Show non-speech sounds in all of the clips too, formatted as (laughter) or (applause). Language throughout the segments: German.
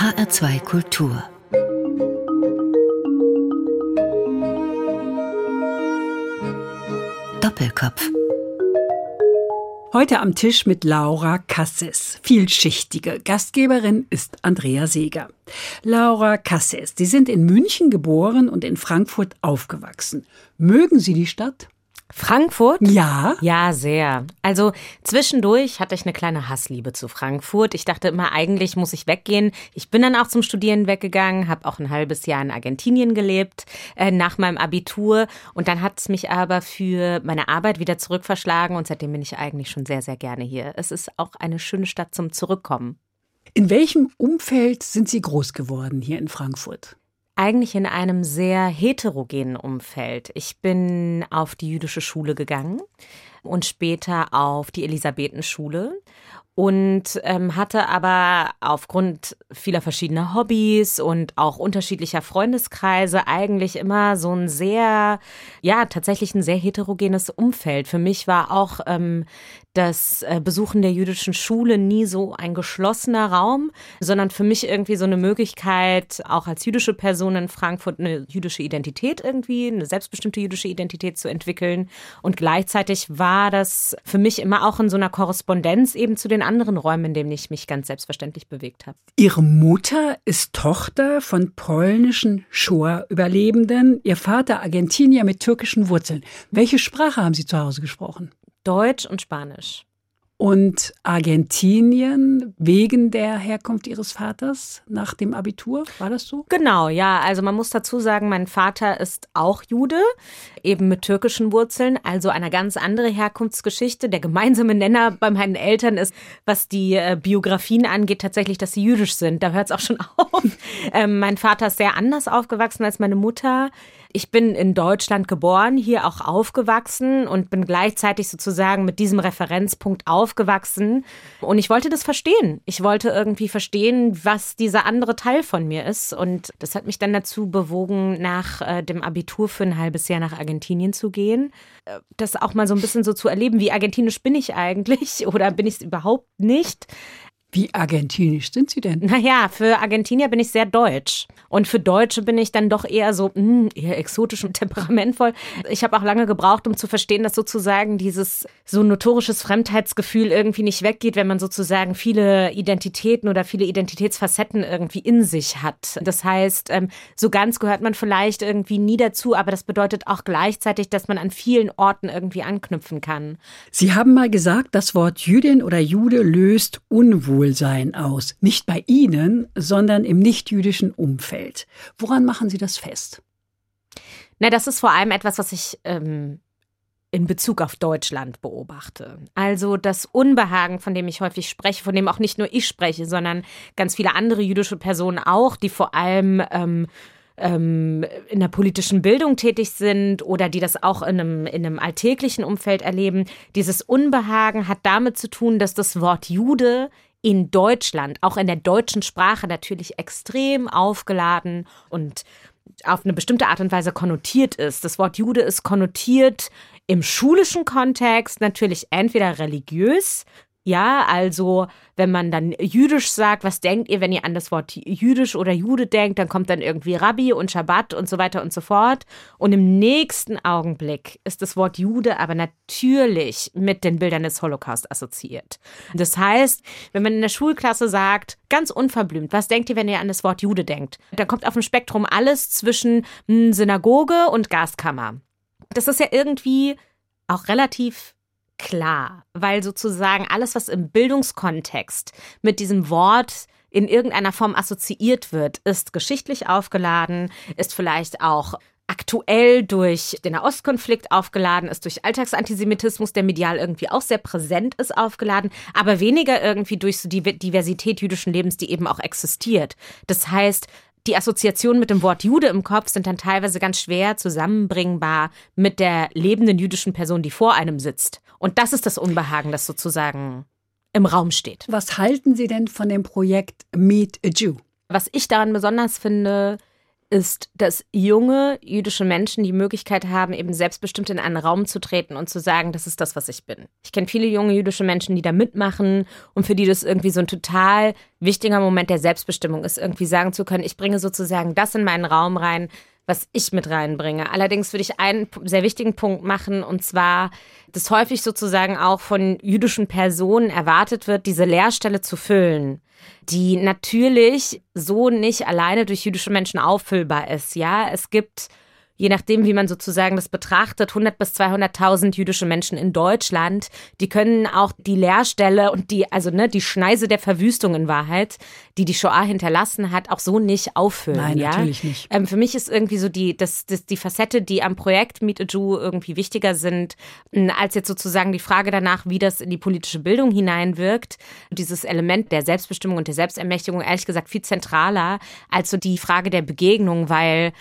HR2 Kultur Doppelkopf Heute am Tisch mit Laura Casses, vielschichtige. Gastgeberin ist Andrea Seeger. Laura Casses, Sie sind in München geboren und in Frankfurt aufgewachsen. Mögen Sie die Stadt? Frankfurt? Ja. Ja, sehr. Also zwischendurch hatte ich eine kleine Hassliebe zu Frankfurt. Ich dachte immer, eigentlich muss ich weggehen. Ich bin dann auch zum Studieren weggegangen, habe auch ein halbes Jahr in Argentinien gelebt äh, nach meinem Abitur. Und dann hat es mich aber für meine Arbeit wieder zurückverschlagen und seitdem bin ich eigentlich schon sehr, sehr gerne hier. Es ist auch eine schöne Stadt zum Zurückkommen. In welchem Umfeld sind Sie groß geworden hier in Frankfurt? Eigentlich in einem sehr heterogenen Umfeld. Ich bin auf die jüdische Schule gegangen und später auf die Elisabethenschule und ähm, hatte aber aufgrund vieler verschiedener Hobbys und auch unterschiedlicher Freundeskreise eigentlich immer so ein sehr, ja, tatsächlich ein sehr heterogenes Umfeld. Für mich war auch ähm, das äh, Besuchen der jüdischen Schule nie so ein geschlossener Raum, sondern für mich irgendwie so eine Möglichkeit, auch als jüdische Person in Frankfurt eine jüdische Identität irgendwie, eine selbstbestimmte jüdische Identität zu entwickeln. Und gleichzeitig war das für mich immer auch in so einer Korrespondenz eben zu den anderen Räumen, in denen ich mich ganz selbstverständlich bewegt habe. Ihre Mutter ist Tochter von polnischen Shoah-Überlebenden, ihr Vater Argentinier mit türkischen Wurzeln. Welche Sprache haben Sie zu Hause gesprochen? Deutsch und Spanisch. Und Argentinien wegen der Herkunft Ihres Vaters nach dem Abitur, war das so? Genau, ja. Also man muss dazu sagen, mein Vater ist auch Jude, eben mit türkischen Wurzeln, also eine ganz andere Herkunftsgeschichte. Der gemeinsame Nenner bei meinen Eltern ist, was die äh, Biografien angeht, tatsächlich, dass sie jüdisch sind. Da hört es auch schon (laughs) auf. ähm, mein Vater ist sehr anders aufgewachsen als meine Mutter. Ich bin in Deutschland geboren, hier auch aufgewachsen und bin gleichzeitig sozusagen mit diesem Referenzpunkt aufgewachsen. Und ich wollte das verstehen. Ich wollte irgendwie verstehen, was dieser andere Teil von mir ist. Und das hat mich dann dazu bewogen, nach äh, dem Abitur für ein halbes Jahr nach Argentinien zu gehen. Äh, das auch mal so ein bisschen so zu erleben, wie argentinisch bin ich eigentlich (laughs) oder bin ich es überhaupt nicht. Wie argentinisch sind Sie denn? Naja, für Argentinier bin ich sehr deutsch. Und für Deutsche bin ich dann doch eher so, mh, hm, eher exotisch und (laughs) temperamentvoll. Ich habe auch lange gebraucht, um zu verstehen, dass sozusagen dieses so notorisches Fremdheitsgefühl irgendwie nicht weggeht, wenn man sozusagen viele Identitäten oder viele Identitätsfacetten irgendwie in sich hat. Das heißt, ähm, so ganz gehört man vielleicht irgendwie nie dazu, aber das bedeutet auch gleichzeitig, dass man an vielen Orten irgendwie anknüpfen kann. Sie haben mal gesagt, das Wort Jüdin oder Jude löst Unwohl Unwohlsein aus. Nicht bei Ihnen, sondern im nichtjüdischen Umfeld. Woran machen Sie das fest? Na, das ist vor allem etwas, was ich ähm, in Bezug auf Deutschland beobachte. Also das Unbehagen, von dem ich häufig spreche, von dem auch nicht nur ich spreche, sondern ganz viele andere jüdische Personen auch, die vor allem ähm, ähm, in der politischen Bildung tätig sind oder die das auch in einem, in einem alltäglichen Umfeld erleben. Dieses Unbehagen hat damit zu tun, dass das Wort Jude in Deutschland, auch in der deutschen Sprache natürlich extrem aufgeladen und auf eine bestimmte Art und Weise konnotiert ist. Das Wort Jude ist konnotiert im schulischen Kontext natürlich entweder religiös, ja, also wenn man dann jüdisch sagt, was denkt ihr, wenn ihr an das Wort jüdisch oder Jude denkt, dann kommt dann irgendwie Rabbi und Schabbat und so weiter und so fort. Und im nächsten Augenblick ist das Wort Jude aber natürlich mit den Bildern des Holocaust assoziiert. Das heißt, wenn man in der Schulklasse sagt, ganz unverblümt, was denkt ihr, wenn ihr an das Wort Jude denkt, dann kommt auf dem Spektrum alles zwischen hm, Synagoge und Gaskammer. Das ist ja irgendwie auch relativ klar, weil sozusagen alles, was im Bildungskontext mit diesem Wort in irgendeiner Form assoziiert wird, ist geschichtlich aufgeladen, ist vielleicht auch aktuell durch den Nahostkonflikt aufgeladen ist, durch Alltagsantisemitismus, der medial irgendwie auch sehr präsent ist, aufgeladen, aber weniger irgendwie durch so die Diversität jüdischen Lebens, die eben auch existiert. Das heißt, die Assoziationen mit dem Wort Jude im Kopf sind dann teilweise ganz schwer zusammenbringbar mit der lebenden jüdischen Person, die vor einem sitzt. Und das ist das Unbehagen, das sozusagen im Raum steht. Was halten Sie denn von dem Projekt Meet a Jew? Was ich daran besonders finde, ist, dass junge jüdische Menschen die Möglichkeit haben, eben selbstbestimmt in einen Raum zu treten und zu sagen, das ist das, was ich bin. Ich kenne viele junge jüdische Menschen, die da mitmachen und für die das irgendwie so ein total wichtiger Moment der Selbstbestimmung ist, irgendwie sagen zu können, ich bringe sozusagen das in meinen Raum rein, was ich mit reinbringe. Allerdings würde ich einen sehr wichtigen Punkt machen, und zwar, dass häufig sozusagen auch von jüdischen Personen erwartet wird, diese Leerstelle zu füllen die natürlich so nicht alleine durch jüdische Menschen auffüllbar ist. Ja, es gibt je nachdem, wie man sozusagen das betrachtet, 100 bis 200.000 jüdische Menschen in Deutschland, die können auch die Leerstelle und die, also ne, die Schneise der Verwüstung in Wahrheit, die die Shoah hinterlassen hat, auch so nicht auffüllen. Nein, ja? natürlich nicht. Ähm, für mich ist irgendwie so die, das, das, die Facette, die am Projekt Meet a Jew irgendwie wichtiger sind, als jetzt sozusagen die Frage danach, wie das in die politische Bildung hineinwirkt. Dieses Element der Selbstbestimmung und der Selbstermächtigung, ehrlich gesagt, viel zentraler als so die Frage der Begegnung, weil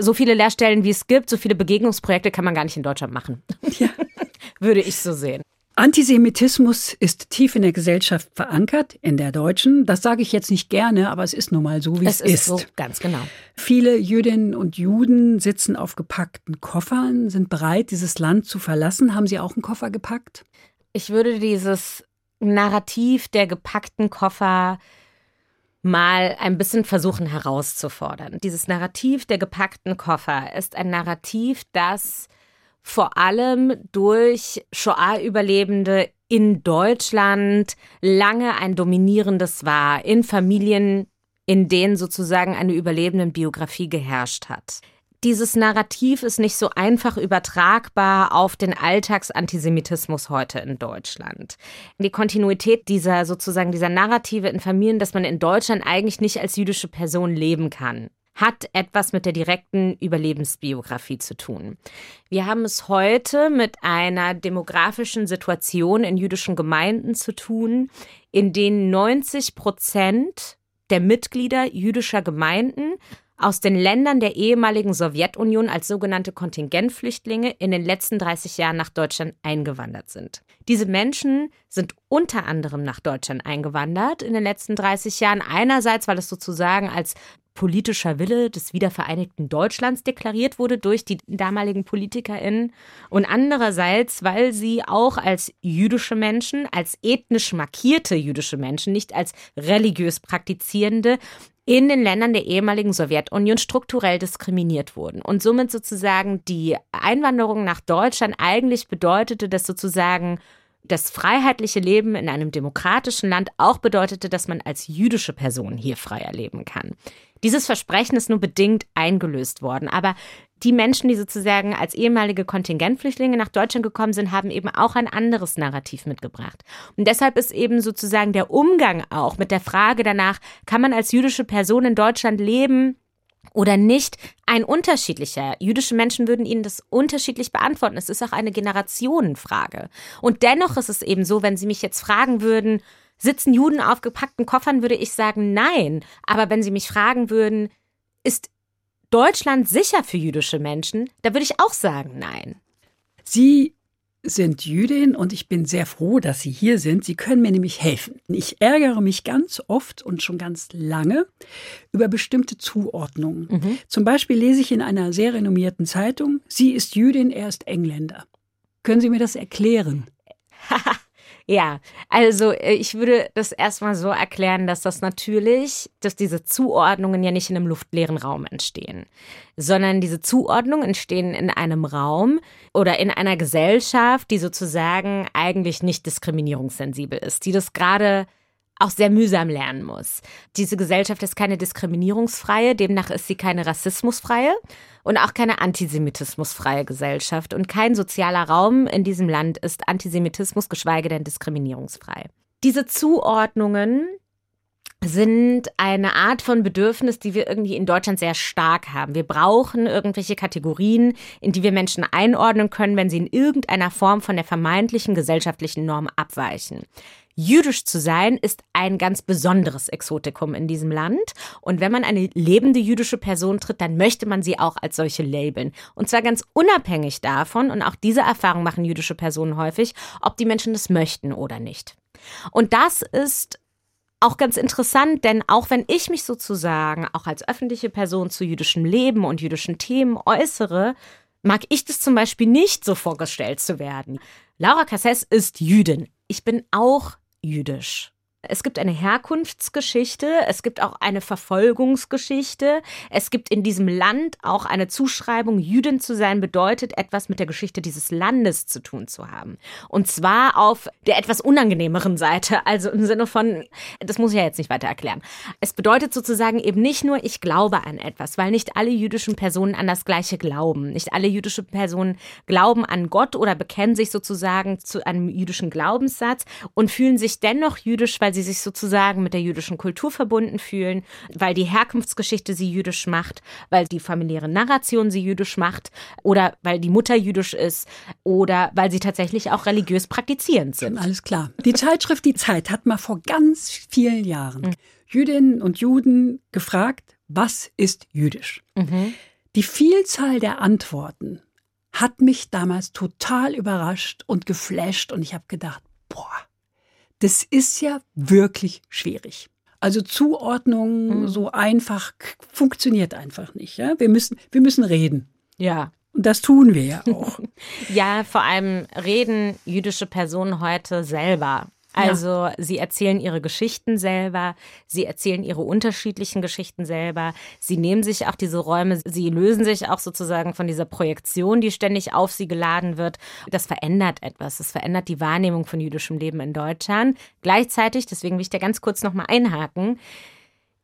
so viele Lehrstellen, wie es gibt, so viele Begegnungsprojekte kann man gar nicht in Deutschland machen. Ja. (laughs) Würde ich so sehen. Antisemitismus ist tief in der Gesellschaft verankert, in der deutschen. Das sage ich jetzt nicht gerne, aber es ist nun mal so, wie es, es ist. So, ganz genau. Viele Jüdinnen und Juden sitzen auf gepackten Koffern, sind bereit, dieses Land zu verlassen. Haben Sie auch einen Koffer gepackt? Ich würde dieses Narrativ der gepackten Koffer mal ein bisschen versuchen herauszufordern. Dieses Narrativ der gepackten Koffer ist ein Narrativ, das vor allem durch Shoah-Überlebende in Deutschland lange ein dominierendes war, in Familien, in denen sozusagen eine überlebenden Biografie geherrscht hat dieses Narrativ ist nicht so einfach übertragbar auf den Alltagsantisemitismus heute in Deutschland. Die Kontinuität dieser sozusagen dieser Narrative in Familien, dass man in Deutschland eigentlich nicht als jüdische Person leben kann hat etwas mit der direkten Überlebensbiografie zu tun. Wir haben es heute mit einer demografischen Situation in jüdischen Gemeinden zu tun, in denen 90 Prozent der Mitglieder jüdischer Gemeinden aus den Ländern der ehemaligen Sowjetunion als sogenannte Kontingentflüchtlinge in den letzten 30 Jahren nach Deutschland eingewandert sind. Diese Menschen sind unter anderem nach Deutschland eingewandert in den letzten 30 Jahren. Einerseits, weil es sozusagen als politischer Wille des wiedervereinigten Deutschlands deklariert wurde durch die damaligen PolitikerInnen und andererseits, weil sie auch als jüdische Menschen, als ethnisch markierte jüdische Menschen, nicht als religiös praktizierende, in den Ländern der ehemaligen Sowjetunion strukturell diskriminiert wurden und somit sozusagen die Einwanderung nach Deutschland eigentlich bedeutete, dass sozusagen das freiheitliche Leben in einem demokratischen Land auch bedeutete, dass man als jüdische Person hier freier leben kann. Dieses Versprechen ist nur bedingt eingelöst worden, aber die Menschen, die sozusagen als ehemalige Kontingentflüchtlinge nach Deutschland gekommen sind, haben eben auch ein anderes Narrativ mitgebracht. Und deshalb ist eben sozusagen der Umgang auch mit der Frage danach, kann man als jüdische Person in Deutschland leben, oder nicht ein unterschiedlicher. Jüdische Menschen würden Ihnen das unterschiedlich beantworten. Es ist auch eine Generationenfrage. Und dennoch ist es eben so, wenn Sie mich jetzt fragen würden, sitzen Juden auf gepackten Koffern, würde ich sagen nein. Aber wenn Sie mich fragen würden, ist Deutschland sicher für jüdische Menschen? Da würde ich auch sagen, nein. Sie sind Jüdin und ich bin sehr froh, dass Sie hier sind. Sie können mir nämlich helfen. Ich ärgere mich ganz oft und schon ganz lange über bestimmte Zuordnungen. Mhm. Zum Beispiel lese ich in einer sehr renommierten Zeitung, sie ist Jüdin, er ist Engländer. Können Sie mir das erklären? (laughs) Ja, also äh, ich würde das erstmal so erklären, dass das natürlich, dass diese Zuordnungen ja nicht in einem luftleeren Raum entstehen, sondern diese Zuordnungen entstehen in einem Raum oder in einer Gesellschaft, die sozusagen eigentlich nicht diskriminierungssensibel ist, die das gerade auch sehr mühsam lernen muss. Diese Gesellschaft ist keine diskriminierungsfreie, demnach ist sie keine rassismusfreie und auch keine antisemitismusfreie Gesellschaft. Und kein sozialer Raum in diesem Land ist Antisemitismus, geschweige denn diskriminierungsfrei. Diese Zuordnungen sind eine Art von Bedürfnis, die wir irgendwie in Deutschland sehr stark haben. Wir brauchen irgendwelche Kategorien, in die wir Menschen einordnen können, wenn sie in irgendeiner Form von der vermeintlichen gesellschaftlichen Norm abweichen. Jüdisch zu sein ist ein ganz besonderes Exotikum in diesem Land. Und wenn man eine lebende jüdische Person tritt, dann möchte man sie auch als solche labeln. Und zwar ganz unabhängig davon, und auch diese Erfahrung machen jüdische Personen häufig, ob die Menschen das möchten oder nicht. Und das ist auch ganz interessant, denn auch wenn ich mich sozusagen auch als öffentliche Person zu jüdischem Leben und jüdischen Themen äußere, mag ich das zum Beispiel nicht, so vorgestellt zu werden. Laura Casses ist Jüdin. Ich bin auch jüdisch. Es gibt eine Herkunftsgeschichte, es gibt auch eine Verfolgungsgeschichte, es gibt in diesem Land auch eine Zuschreibung, Jüdin zu sein bedeutet, etwas mit der Geschichte dieses Landes zu tun zu haben. Und zwar auf der etwas unangenehmeren Seite, also im Sinne von, das muss ich ja jetzt nicht weiter erklären. Es bedeutet sozusagen eben nicht nur, ich glaube an etwas, weil nicht alle jüdischen Personen an das Gleiche glauben. Nicht alle jüdische Personen glauben an Gott oder bekennen sich sozusagen zu einem jüdischen Glaubenssatz und fühlen sich dennoch jüdisch, weil weil sie sich sozusagen mit der jüdischen Kultur verbunden fühlen, weil die Herkunftsgeschichte sie jüdisch macht, weil die familiäre Narration sie jüdisch macht oder weil die Mutter jüdisch ist oder weil sie tatsächlich auch religiös praktizierend sind. Alles klar. Die Zeitschrift Die Zeit hat mal vor ganz vielen Jahren mhm. Jüdinnen und Juden gefragt, was ist jüdisch? Mhm. Die Vielzahl der Antworten hat mich damals total überrascht und geflasht und ich habe gedacht, boah, das ist ja wirklich schwierig. Also Zuordnung mhm. so einfach funktioniert einfach nicht. Ja? Wir, müssen, wir müssen reden. Ja. Und das tun wir ja auch. (laughs) ja, vor allem reden jüdische Personen heute selber also ja. sie erzählen ihre Geschichten selber, sie erzählen ihre unterschiedlichen Geschichten selber, sie nehmen sich auch diese Räume, sie lösen sich auch sozusagen von dieser Projektion, die ständig auf sie geladen wird. Das verändert etwas, das verändert die Wahrnehmung von jüdischem Leben in Deutschland. Gleichzeitig, deswegen will ich da ganz kurz nochmal einhaken,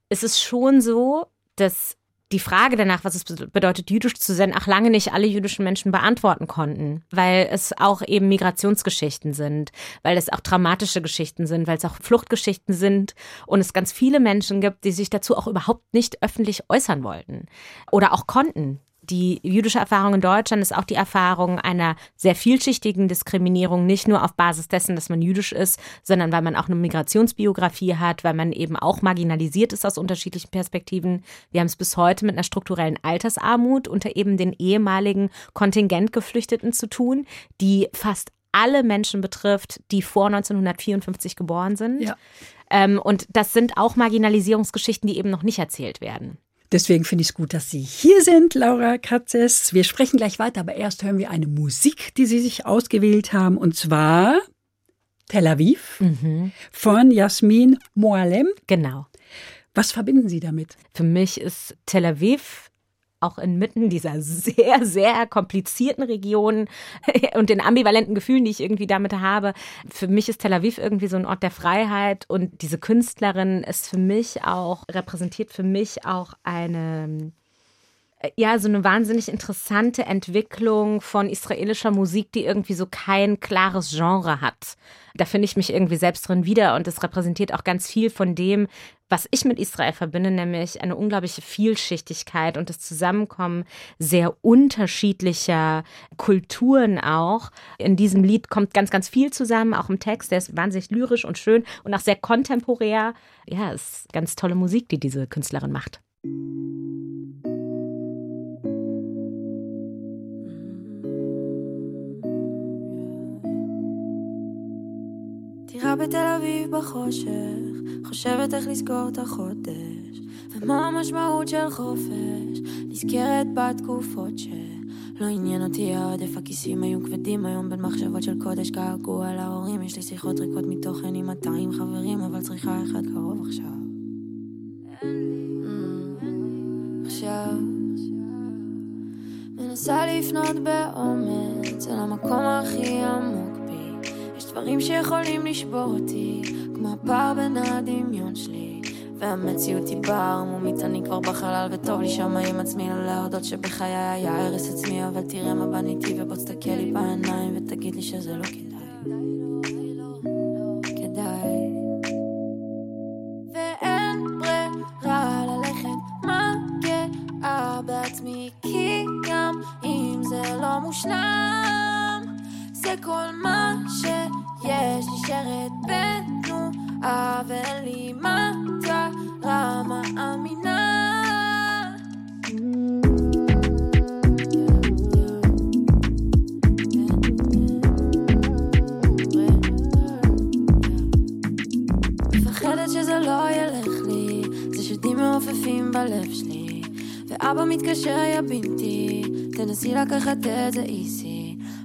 ist es schon so, dass die Frage danach, was es bedeutet, jüdisch zu sein, auch lange nicht alle jüdischen Menschen beantworten konnten, weil es auch eben Migrationsgeschichten sind, weil es auch dramatische Geschichten sind, weil es auch Fluchtgeschichten sind und es ganz viele Menschen gibt, die sich dazu auch überhaupt nicht öffentlich äußern wollten oder auch konnten die jüdische Erfahrung in Deutschland ist auch die Erfahrung einer sehr vielschichtigen Diskriminierung, nicht nur auf Basis dessen, dass man jüdisch ist, sondern weil man auch eine Migrationsbiografie hat, weil man eben auch marginalisiert ist aus unterschiedlichen Perspektiven. Wir haben es bis heute mit einer strukturellen Altersarmut unter eben den ehemaligen Kontingentgeflüchteten zu tun, die fast alle Menschen betrifft, die vor 1954 geboren sind. Ja. Ähm, und das sind auch Marginalisierungsgeschichten, die eben noch nicht erzählt werden. Deswegen finde ich es gut, dass Sie hier sind, Laura Katzes. Wir sprechen gleich weiter, aber erst hören wir eine Musik, die Sie sich ausgewählt haben, und zwar Tel Aviv mhm. von Jasmin Moalem. Genau. Was verbinden Sie damit? Für mich ist Tel Aviv auch inmitten dieser sehr, sehr komplizierten Region (laughs) und den ambivalenten Gefühlen, die ich irgendwie damit habe. Für mich ist Tel Aviv irgendwie so ein Ort der Freiheit und diese Künstlerin ist für mich auch, repräsentiert für mich auch eine ja, so eine wahnsinnig interessante Entwicklung von israelischer Musik, die irgendwie so kein klares Genre hat. Da finde ich mich irgendwie selbst drin wieder und es repräsentiert auch ganz viel von dem, was ich mit Israel verbinde, nämlich eine unglaubliche Vielschichtigkeit und das Zusammenkommen sehr unterschiedlicher Kulturen auch. In diesem Lied kommt ganz, ganz viel zusammen, auch im Text. Der ist wahnsinnig lyrisch und schön und auch sehr kontemporär. Ja, es ist ganz tolle Musik, die diese Künstlerin macht. דירה בתל אביב בחושך, חושבת איך לזכור את החודש, ומה המשמעות של חופש, נזכרת בתקופות שלא עניין אותי העודף, הכיסים היו כבדים היום בין מחשבות של קודש, געגוע להורים, יש לי שיחות ריקות מתוכן עם 200 חברים, אבל צריכה אחד קרוב עכשיו. עכשיו. מנסה לפנות באומץ אל המקום הכי עמוק דברים שיכולים לשבור אותי, כמו הפער בין הדמיון שלי. והמציאות היא בערמומית, אני כבר בחלל וטוב לי שמה עם עצמי לא להודות שבחיי היה הרס עצמי, אבל תראה מה בניתי ובוא תסתכל לי בעיניים ותגיד לי שזה לא כדאי. כדאי. ואין ברירה ללכת מגעה בעצמי, כי גם אם זה לא מושלם, זה כל מה נשארת בתנועה ואין לי מטרה מאמינה מפחדת שזה לא ילך לי, זה שדים מעופפים בלב שלי, ואבא מתקשר יא בנתי, תנסי לקחת את זה איסי.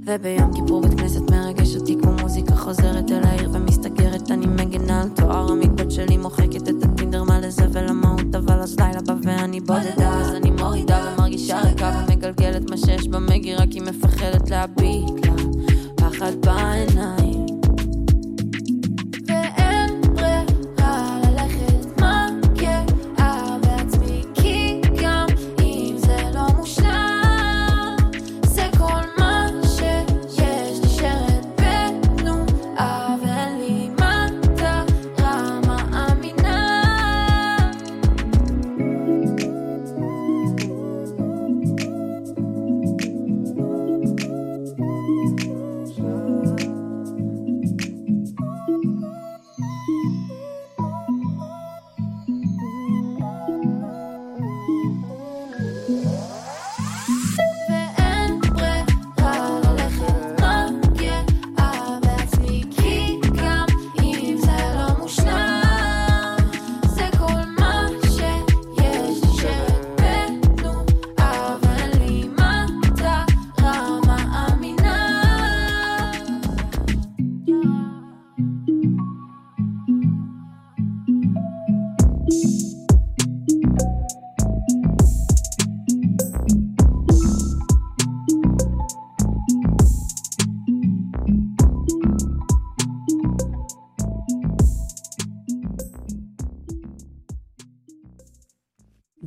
וביום כיפור בית כנסת מרגש אותי כמו מוזיקה חוזרת אל העיר ומסתגרת. אני מגנה על תואר המידות שלי מוחקת את הטינדר מלא זבל המהות אבל הסטייל הבא ואני בודדה. אז אני מורידה ומרגישה ריקה ומגלגלת מה שיש במגירה כי מפחדת להביט לה. פחד בעיניים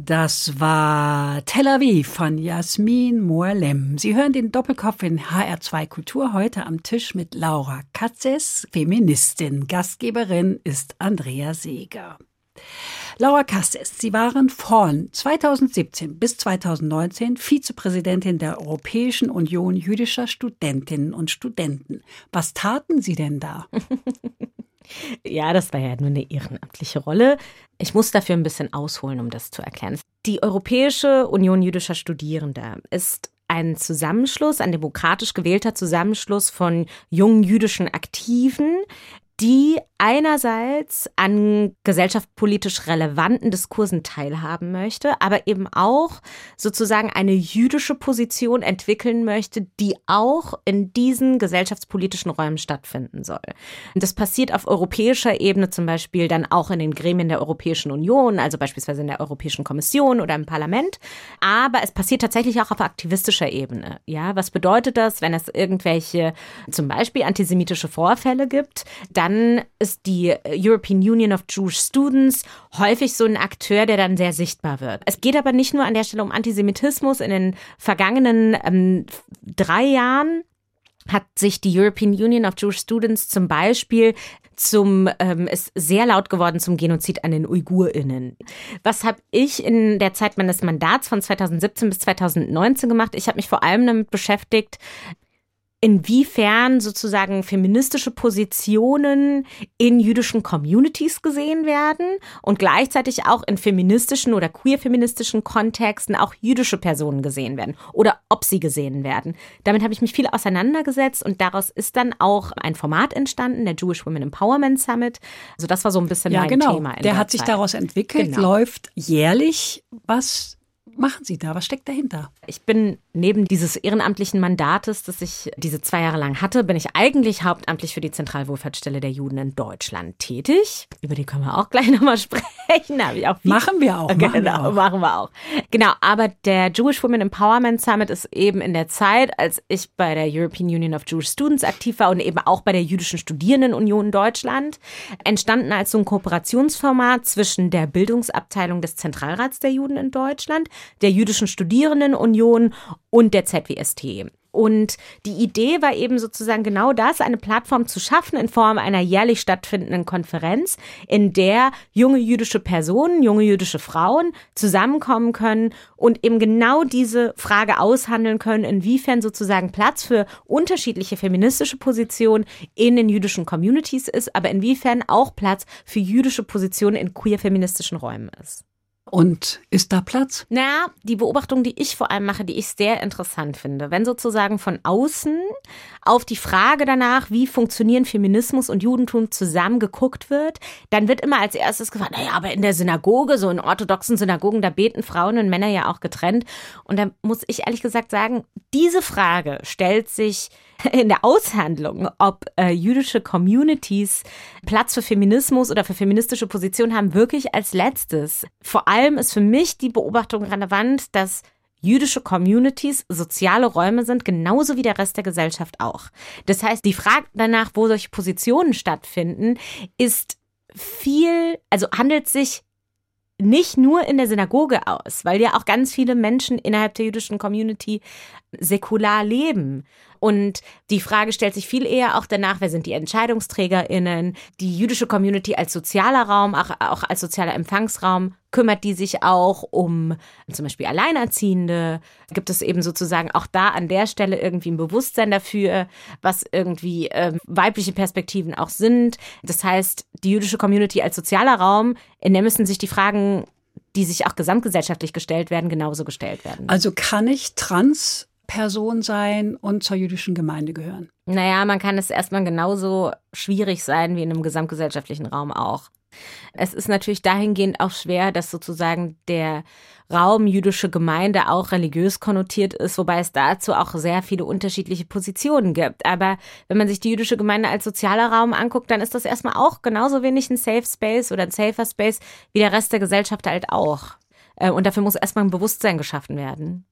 Das war Tel Aviv von Jasmin Moalem. Sie hören den Doppelkopf in HR2 Kultur heute am Tisch mit Laura Katzes, Feministin. Gastgeberin ist Andrea Seeger. Laura Katzes, Sie waren von 2017 bis 2019 Vizepräsidentin der Europäischen Union jüdischer Studentinnen und Studenten. Was taten Sie denn da? (laughs) Ja, das war ja nur eine ehrenamtliche Rolle. Ich muss dafür ein bisschen ausholen, um das zu erklären. Die Europäische Union jüdischer Studierender ist ein Zusammenschluss, ein demokratisch gewählter Zusammenschluss von jungen jüdischen Aktiven, die einerseits an gesellschaftspolitisch relevanten Diskursen teilhaben möchte, aber eben auch sozusagen eine jüdische Position entwickeln möchte, die auch in diesen gesellschaftspolitischen Räumen stattfinden soll. Und das passiert auf europäischer Ebene zum Beispiel dann auch in den Gremien der Europäischen Union, also beispielsweise in der Europäischen Kommission oder im Parlament. Aber es passiert tatsächlich auch auf aktivistischer Ebene. Ja, was bedeutet das, wenn es irgendwelche zum Beispiel antisemitische Vorfälle gibt? Dann ist die European Union of Jewish Students häufig so ein Akteur, der dann sehr sichtbar wird. Es geht aber nicht nur an der Stelle um Antisemitismus. In den vergangenen ähm, drei Jahren hat sich die European Union of Jewish Students zum Beispiel zum ähm, ist sehr laut geworden zum Genozid an den Uigurinnen. Was habe ich in der Zeit meines Mandats von 2017 bis 2019 gemacht? Ich habe mich vor allem damit beschäftigt, inwiefern sozusagen feministische Positionen in jüdischen Communities gesehen werden und gleichzeitig auch in feministischen oder queer-feministischen Kontexten auch jüdische Personen gesehen werden oder ob sie gesehen werden. Damit habe ich mich viel auseinandergesetzt und daraus ist dann auch ein Format entstanden, der Jewish Women Empowerment Summit. Also das war so ein bisschen ja, mein genau. Thema. der, der hat sich daraus entwickelt, genau. läuft jährlich. Was machen Sie da? Was steckt dahinter? Ich bin neben dieses ehrenamtlichen Mandates, das ich diese zwei Jahre lang hatte, bin ich eigentlich hauptamtlich für die Zentralwohlfahrtsstelle der Juden in Deutschland tätig. Über die können wir auch gleich (laughs) nochmal sprechen. Habe ich auch machen wir auch. Machen genau, wir auch. machen wir auch. Genau, aber der Jewish Women Empowerment Summit ist eben in der Zeit, als ich bei der European Union of Jewish Students aktiv war und eben auch bei der Jüdischen Studierendenunion Deutschland, entstanden als so ein Kooperationsformat zwischen der Bildungsabteilung des Zentralrats der Juden in Deutschland, der Jüdischen Studierendenunion und der ZWST. Und die Idee war eben sozusagen genau das, eine Plattform zu schaffen in Form einer jährlich stattfindenden Konferenz, in der junge jüdische Personen, junge jüdische Frauen zusammenkommen können und eben genau diese Frage aushandeln können, inwiefern sozusagen Platz für unterschiedliche feministische Positionen in den jüdischen Communities ist, aber inwiefern auch Platz für jüdische Positionen in queer-feministischen Räumen ist. Und ist da Platz? Na, die Beobachtung, die ich vor allem mache, die ich sehr interessant finde, wenn sozusagen von außen auf die Frage danach, wie funktionieren Feminismus und Judentum zusammen geguckt wird, dann wird immer als erstes gefragt, naja, aber in der Synagoge, so in orthodoxen Synagogen, da beten Frauen und Männer ja auch getrennt. Und da muss ich ehrlich gesagt sagen, diese Frage stellt sich (laughs) in der Aushandlung, ob äh, jüdische Communities Platz für Feminismus oder für feministische Positionen haben, wirklich als letztes. Vor allem ist für mich die Beobachtung relevant, dass jüdische Communities soziale Räume sind, genauso wie der Rest der Gesellschaft auch. Das heißt, die Frage danach, wo solche Positionen stattfinden, ist viel, also handelt sich nicht nur in der Synagoge aus, weil ja auch ganz viele Menschen innerhalb der jüdischen Community säkular leben. Und die Frage stellt sich viel eher auch danach, wer sind die EntscheidungsträgerInnen? Die jüdische Community als sozialer Raum, auch, auch als sozialer Empfangsraum, kümmert die sich auch um zum Beispiel Alleinerziehende? Gibt es eben sozusagen auch da an der Stelle irgendwie ein Bewusstsein dafür, was irgendwie äh, weibliche Perspektiven auch sind? Das heißt, die jüdische Community als sozialer Raum, in der müssen sich die Fragen die sich auch gesamtgesellschaftlich gestellt werden, genauso gestellt werden. Also kann ich trans Person sein und zur jüdischen Gemeinde gehören? Naja, man kann es erstmal genauso schwierig sein wie in einem gesamtgesellschaftlichen Raum auch. Es ist natürlich dahingehend auch schwer, dass sozusagen der Raum jüdische Gemeinde auch religiös konnotiert ist, wobei es dazu auch sehr viele unterschiedliche Positionen gibt. Aber wenn man sich die jüdische Gemeinde als sozialer Raum anguckt, dann ist das erstmal auch genauso wenig ein Safe Space oder ein safer Space wie der Rest der Gesellschaft halt auch. Äh, und dafür muss erstmal ein Bewusstsein geschaffen werden.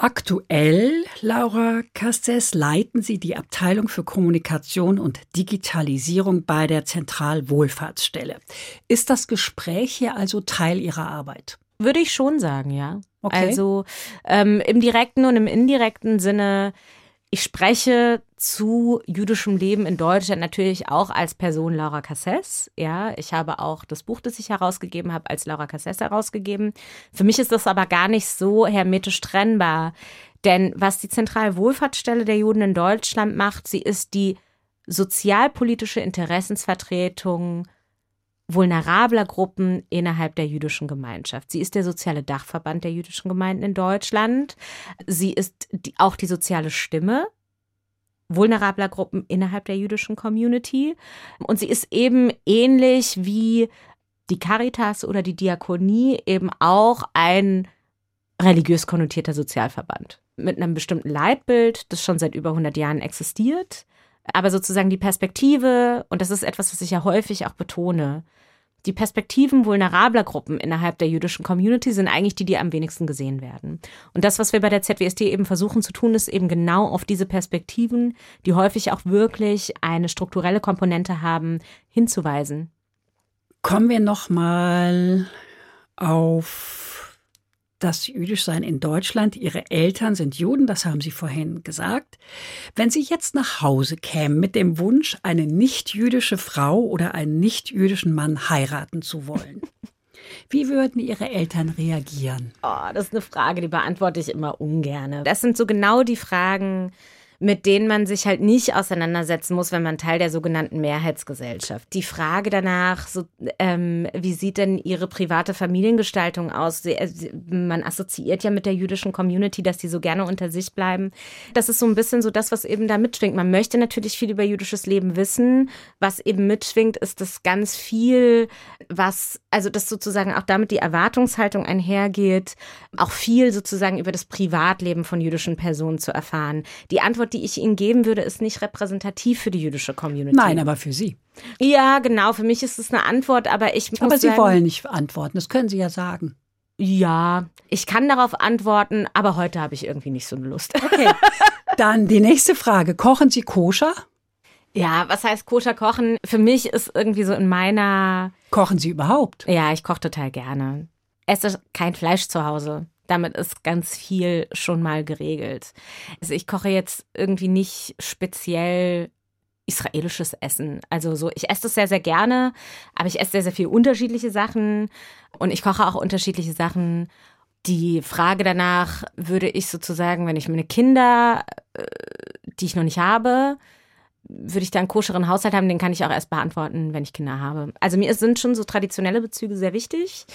Aktuell, Laura Castes, leiten Sie die Abteilung für Kommunikation und Digitalisierung bei der Zentralwohlfahrtsstelle. Ist das Gespräch hier also Teil Ihrer Arbeit? Würde ich schon sagen, ja. Okay. Also ähm, im direkten und im indirekten Sinne ich spreche zu jüdischem Leben in Deutschland natürlich auch als Person Laura Casses. Ja, ich habe auch das Buch, das ich herausgegeben habe, als Laura Casses herausgegeben. Für mich ist das aber gar nicht so hermetisch trennbar. Denn was die Zentralwohlfahrtsstelle der Juden in Deutschland macht, sie ist die sozialpolitische Interessensvertretung vulnerabler Gruppen innerhalb der jüdischen Gemeinschaft. Sie ist der soziale Dachverband der jüdischen Gemeinden in Deutschland. Sie ist die, auch die soziale Stimme vulnerabler Gruppen innerhalb der jüdischen Community. Und sie ist eben ähnlich wie die Caritas oder die Diakonie eben auch ein religiös konnotierter Sozialverband mit einem bestimmten Leitbild, das schon seit über 100 Jahren existiert. Aber sozusagen die Perspektive, und das ist etwas, was ich ja häufig auch betone, die Perspektiven vulnerabler Gruppen innerhalb der jüdischen Community sind eigentlich die, die am wenigsten gesehen werden. Und das, was wir bei der ZWST eben versuchen zu tun, ist eben genau auf diese Perspektiven, die häufig auch wirklich eine strukturelle Komponente haben, hinzuweisen. Kommen wir noch mal auf das Jüdischsein in Deutschland. Ihre Eltern sind Juden, das haben Sie vorhin gesagt. Wenn Sie jetzt nach Hause kämen mit dem Wunsch, eine nicht-jüdische Frau oder einen nicht-jüdischen Mann heiraten zu wollen, (laughs) wie würden Ihre Eltern reagieren? Oh, das ist eine Frage, die beantworte ich immer ungern. Das sind so genau die Fragen, mit denen man sich halt nicht auseinandersetzen muss, wenn man Teil der sogenannten Mehrheitsgesellschaft. Die Frage danach, so, ähm, wie sieht denn ihre private Familiengestaltung aus? Sie, äh, man assoziiert ja mit der jüdischen Community, dass die so gerne unter sich bleiben. Das ist so ein bisschen so das, was eben da mitschwingt. Man möchte natürlich viel über jüdisches Leben wissen. Was eben mitschwingt, ist das ganz viel, was, also das sozusagen auch damit die Erwartungshaltung einhergeht, auch viel sozusagen über das Privatleben von jüdischen Personen zu erfahren. Die Antwort Antwort, die ich Ihnen geben würde, ist nicht repräsentativ für die jüdische Community. Nein, aber für Sie. Ja, genau. Für mich ist es eine Antwort, aber ich. Aber Sie sagen, wollen nicht antworten. Das können Sie ja sagen. Ja, ich kann darauf antworten, aber heute habe ich irgendwie nicht so eine Lust. Okay. (laughs) Dann die nächste Frage. Kochen Sie koscher? Ja, was heißt koscher kochen? Für mich ist irgendwie so in meiner. Kochen Sie überhaupt? Ja, ich koche total gerne. Esse kein Fleisch zu Hause. Damit ist ganz viel schon mal geregelt. Also ich koche jetzt irgendwie nicht speziell israelisches Essen. Also so, ich esse das sehr, sehr gerne, aber ich esse sehr, sehr viele unterschiedliche Sachen und ich koche auch unterschiedliche Sachen. Die Frage danach würde ich sozusagen, wenn ich meine Kinder, äh, die ich noch nicht habe, würde ich da einen koscheren Haushalt haben, den kann ich auch erst beantworten, wenn ich Kinder habe. Also mir sind schon so traditionelle Bezüge sehr wichtig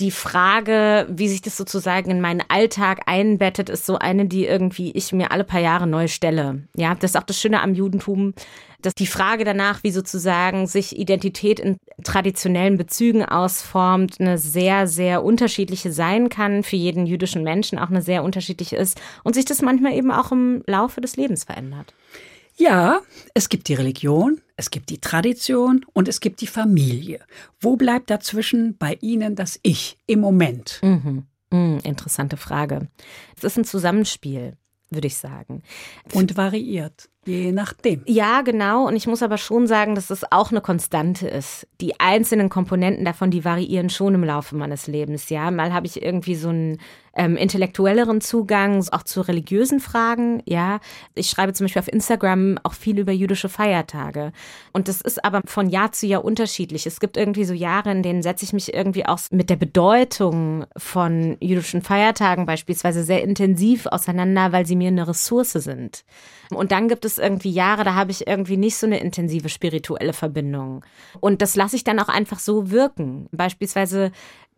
die Frage, wie sich das sozusagen in meinen Alltag einbettet, ist so eine, die irgendwie ich mir alle paar Jahre neu stelle. Ja, das ist auch das Schöne am Judentum, dass die Frage danach, wie sozusagen sich Identität in traditionellen Bezügen ausformt, eine sehr, sehr unterschiedliche sein kann, für jeden jüdischen Menschen auch eine sehr unterschiedliche ist und sich das manchmal eben auch im Laufe des Lebens verändert. Ja, es gibt die Religion, es gibt die Tradition und es gibt die Familie. Wo bleibt dazwischen bei Ihnen das Ich im Moment? Mhm. Mhm, interessante Frage. Es ist ein Zusammenspiel, würde ich sagen. Und variiert. Je nachdem. Ja, genau. Und ich muss aber schon sagen, dass es auch eine Konstante ist. Die einzelnen Komponenten davon, die variieren schon im Laufe meines Lebens. Ja, mal habe ich irgendwie so einen ähm, intellektuelleren Zugang, auch zu religiösen Fragen. Ja, ich schreibe zum Beispiel auf Instagram auch viel über jüdische Feiertage. Und das ist aber von Jahr zu Jahr unterschiedlich. Es gibt irgendwie so Jahre, in denen setze ich mich irgendwie auch mit der Bedeutung von jüdischen Feiertagen beispielsweise sehr intensiv auseinander, weil sie mir eine Ressource sind. Und dann gibt es irgendwie Jahre, da habe ich irgendwie nicht so eine intensive spirituelle Verbindung. Und das lasse ich dann auch einfach so wirken. Beispielsweise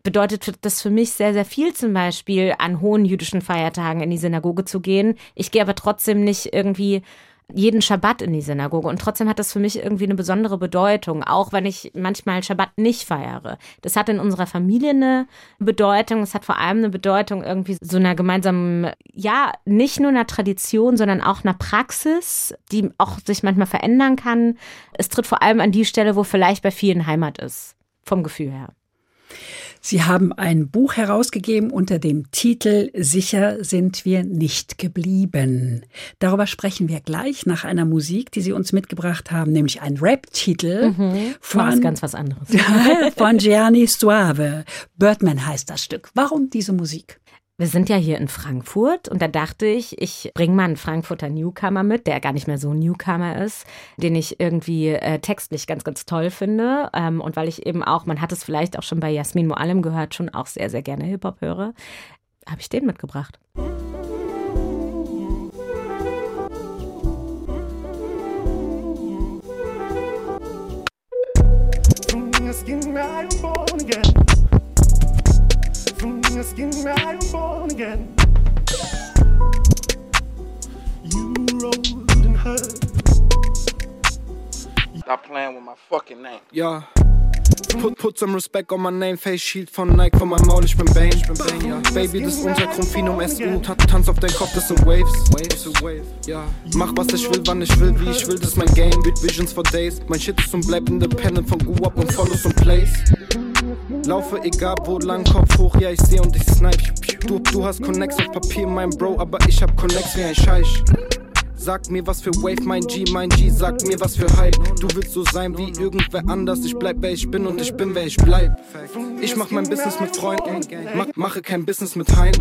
bedeutet das für mich sehr, sehr viel zum Beispiel an hohen jüdischen Feiertagen in die Synagoge zu gehen. Ich gehe aber trotzdem nicht irgendwie jeden Schabbat in die Synagoge. Und trotzdem hat das für mich irgendwie eine besondere Bedeutung, auch wenn ich manchmal Schabbat nicht feiere. Das hat in unserer Familie eine Bedeutung. Es hat vor allem eine Bedeutung irgendwie so einer gemeinsamen, ja, nicht nur einer Tradition, sondern auch einer Praxis, die auch sich manchmal verändern kann. Es tritt vor allem an die Stelle, wo vielleicht bei vielen Heimat ist, vom Gefühl her. Sie haben ein Buch herausgegeben unter dem Titel Sicher sind wir nicht geblieben. Darüber sprechen wir gleich nach einer Musik, die Sie uns mitgebracht haben, nämlich ein Rap-Titel mhm. von ganz was anderes. (laughs) von Gianni Suave. Birdman heißt das Stück. Warum diese Musik? Wir sind ja hier in Frankfurt und da dachte ich, ich bringe mal einen Frankfurter Newcomer mit, der gar nicht mehr so ein Newcomer ist, den ich irgendwie äh, textlich ganz, ganz toll finde. Ähm, und weil ich eben auch, man hat es vielleicht auch schon bei Jasmin Moallem gehört, schon auch sehr, sehr gerne Hip-Hop höre, habe ich den mitgebracht. Skin right born again your skin right born again. You rode and hurt. Stop playing with my fucking name. Yeah. Put, put some respect on my name, Face Shield von Nike, von meinem Maul, ich bin Bane, ich bin Bane, ja. Baby, das Untergrund, Finum SU, tanz auf dein Kopf, das sind Waves, Waves, Wave, ja. Mach was ich will, wann ich will, wie ich will, das ist mein Game, with Visions for Days, mein Shit ist und bleibt independent von Guap und Follows und Plays. Laufe egal wo lang, Kopf hoch, ja ich seh und ich snipe. Du, du hast Connects auf Papier, mein Bro, aber ich hab Connects wie ein Scheich. Sag mir was für Wave, mein G, mein G, sag mir was für Hype. Du willst so sein wie irgendwer anders. Ich bleib wer ich bin und ich bin wer ich bleib. Ich mach mein Business mit Freunden, mach, mache kein Business mit Hein.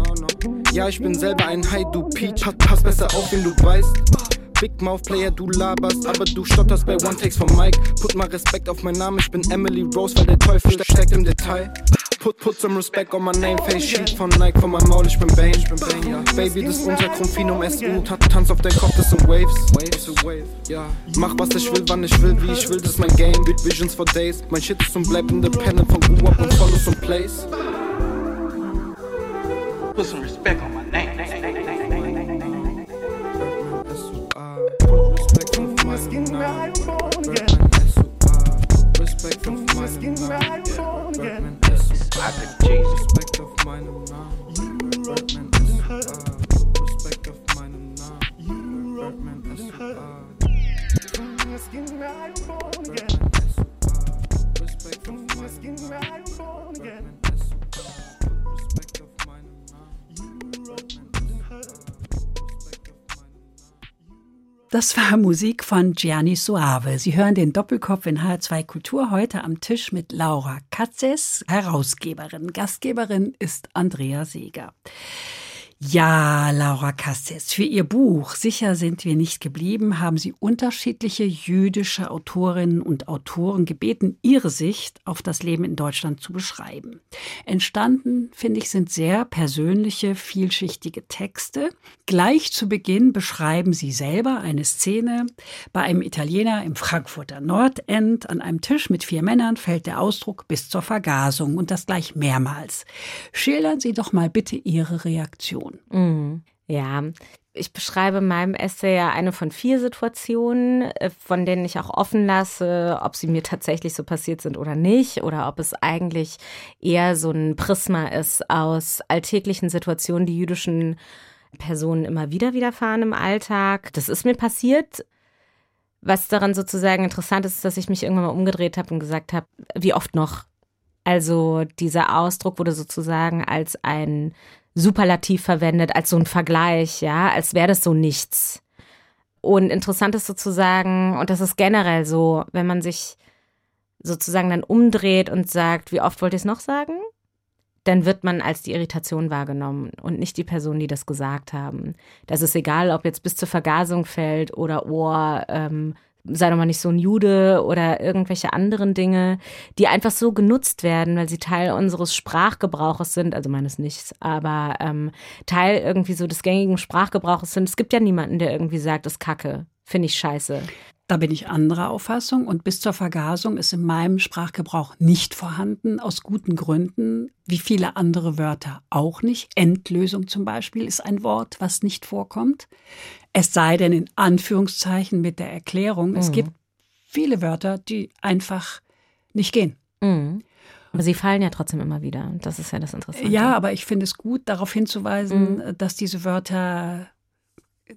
Ja, ich bin selber ein High, du Peach, pass besser auf, wenn du weißt. Big Mouth Player, du laberst, aber du stotterst bei One Takes von Mike. Put mal Respekt auf meinen Namen, ich bin Emily Rose, weil der Teufel steckt im Detail. Put, put some respect on my name, Face Sheet von Nike, von meinem Maul, ich bin Bane. Ich bin Bane ja. Baby, das Untergrund, Finum SU, tanz auf dein Kopf, das sind Waves. Waves, wave, ja. Mach was ich will, wann ich will, wie ich will, das ist mein Game. Visions for Days, mein Shit ist und bleibt independent von Go-Up und Follows und Plays. Put some respect on my name. Respect of my skin right born again. I could Jesus. Respect of mine You wrote and hurt. Respect of mine You wrote Das war Musik von Gianni Suave. Sie hören den Doppelkopf in H2 Kultur heute am Tisch mit Laura Katzes, Herausgeberin. Gastgeberin ist Andrea Seeger. Ja, Laura Castes, für ihr Buch Sicher sind wir nicht geblieben, haben sie unterschiedliche jüdische Autorinnen und Autoren gebeten, ihre Sicht auf das Leben in Deutschland zu beschreiben. Entstanden, finde ich, sind sehr persönliche, vielschichtige Texte. Gleich zu Beginn beschreiben sie selber eine Szene. Bei einem Italiener im Frankfurter Nordend an einem Tisch mit vier Männern fällt der Ausdruck bis zur Vergasung und das gleich mehrmals. Schildern Sie doch mal bitte Ihre Reaktion. Situation. Mhm. Ja, ich beschreibe in meinem Essay ja eine von vier Situationen, äh, von denen ich auch offen lasse, ob sie mir tatsächlich so passiert sind oder nicht, oder ob es eigentlich eher so ein Prisma ist aus alltäglichen Situationen, die jüdischen Personen immer wieder widerfahren im Alltag. Das ist mir passiert. Was daran sozusagen interessant ist, ist, dass ich mich irgendwann mal umgedreht habe und gesagt habe, wie oft noch? Also dieser Ausdruck wurde sozusagen als ein Superlativ verwendet, als so ein Vergleich, ja, als wäre das so nichts. Und interessant ist sozusagen, und das ist generell so, wenn man sich sozusagen dann umdreht und sagt, wie oft wollt ihr es noch sagen? Dann wird man als die Irritation wahrgenommen und nicht die Person, die das gesagt haben. Das ist egal, ob jetzt bis zur Vergasung fällt oder oh, ähm, sei doch mal nicht so ein Jude oder irgendwelche anderen Dinge, die einfach so genutzt werden, weil sie Teil unseres Sprachgebrauches sind, also meines nichts, aber ähm, Teil irgendwie so des gängigen Sprachgebrauches sind. Es gibt ja niemanden, der irgendwie sagt, das ist Kacke, finde ich scheiße. Da bin ich anderer Auffassung und bis zur Vergasung ist in meinem Sprachgebrauch nicht vorhanden, aus guten Gründen, wie viele andere Wörter auch nicht. Endlösung zum Beispiel ist ein Wort, was nicht vorkommt. Es sei denn in Anführungszeichen mit der Erklärung, mhm. es gibt viele Wörter, die einfach nicht gehen. Mhm. Aber sie fallen ja trotzdem immer wieder. Das ist ja das Interessante. Ja, aber ich finde es gut, darauf hinzuweisen, mhm. dass diese Wörter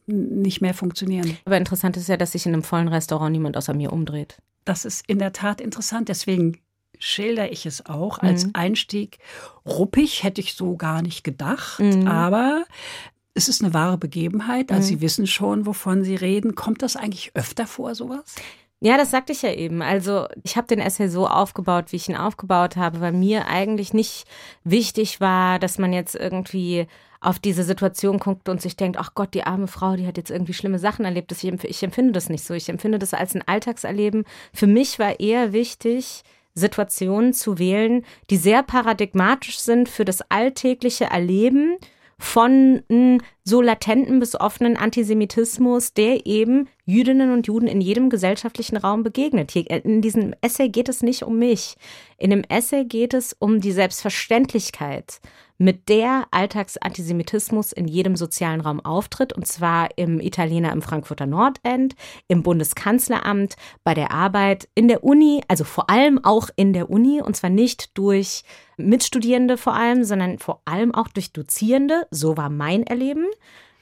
nicht mehr funktionieren. Aber interessant ist ja, dass sich in einem vollen Restaurant niemand außer mir umdreht. Das ist in der Tat interessant. Deswegen schilder ich es auch als mhm. Einstieg. Ruppig hätte ich so gar nicht gedacht. Mhm. Aber es ist eine wahre Begebenheit. Also mhm. Sie wissen schon, wovon Sie reden. Kommt das eigentlich öfter vor, sowas? Ja, das sagte ich ja eben. Also ich habe den Essay so aufgebaut, wie ich ihn aufgebaut habe, weil mir eigentlich nicht wichtig war, dass man jetzt irgendwie auf diese Situation guckt und sich denkt, ach Gott, die arme Frau, die hat jetzt irgendwie schlimme Sachen erlebt. Ich empfinde das nicht so. Ich empfinde das als ein Alltagserleben. Für mich war eher wichtig, Situationen zu wählen, die sehr paradigmatisch sind für das alltägliche Erleben von so latenten bis offenen Antisemitismus, der eben Jüdinnen und Juden in jedem gesellschaftlichen Raum begegnet. Hier, äh, in diesem Essay geht es nicht um mich. In dem Essay geht es um die Selbstverständlichkeit, mit der Alltagsantisemitismus in jedem sozialen Raum auftritt, und zwar im Italiener im Frankfurter Nordend, im Bundeskanzleramt, bei der Arbeit, in der Uni, also vor allem auch in der Uni, und zwar nicht durch Mitstudierende vor allem, sondern vor allem auch durch Dozierende. So war mein Erleben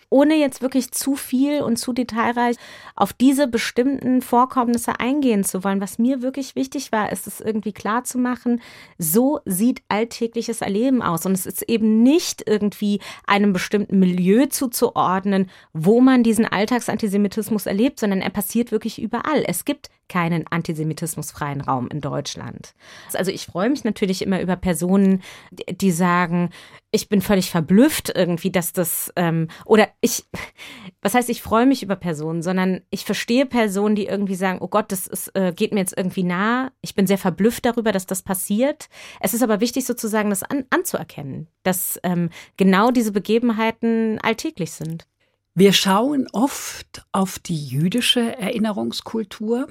ohne jetzt wirklich zu viel und zu detailreich auf diese bestimmten Vorkommnisse eingehen zu wollen. Was mir wirklich wichtig war, ist es irgendwie klar zu machen, so sieht alltägliches Erleben aus. Und es ist eben nicht irgendwie einem bestimmten Milieu zuzuordnen, wo man diesen Alltagsantisemitismus erlebt, sondern er passiert wirklich überall. Es gibt keinen antisemitismusfreien Raum in Deutschland. Also ich freue mich natürlich immer über Personen, die sagen, ich bin völlig verblüfft irgendwie, dass das ähm, oder ich, was heißt, ich freue mich über Personen, sondern ich verstehe Personen, die irgendwie sagen, oh Gott, das ist, äh, geht mir jetzt irgendwie nah. Ich bin sehr verblüfft darüber, dass das passiert. Es ist aber wichtig sozusagen, das an, anzuerkennen, dass ähm, genau diese Begebenheiten alltäglich sind. Wir schauen oft auf die jüdische Erinnerungskultur.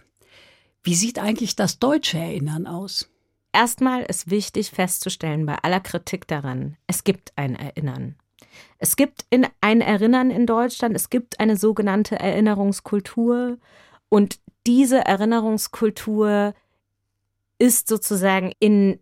Wie sieht eigentlich das deutsche Erinnern aus? Erstmal ist wichtig festzustellen bei aller Kritik daran, es gibt ein Erinnern. Es gibt in ein Erinnern in Deutschland, es gibt eine sogenannte Erinnerungskultur und diese Erinnerungskultur ist sozusagen in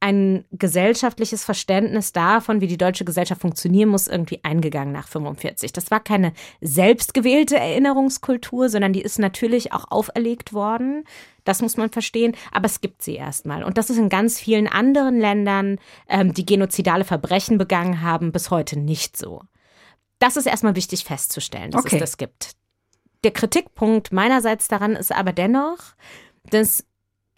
ein gesellschaftliches Verständnis davon, wie die deutsche Gesellschaft funktionieren muss, irgendwie eingegangen nach 45. Das war keine selbstgewählte Erinnerungskultur, sondern die ist natürlich auch auferlegt worden. Das muss man verstehen, aber es gibt sie erstmal. Und das ist in ganz vielen anderen Ländern, ähm, die genozidale Verbrechen begangen haben, bis heute nicht so. Das ist erstmal wichtig festzustellen, dass okay. es das gibt. Der Kritikpunkt meinerseits daran ist aber dennoch, dass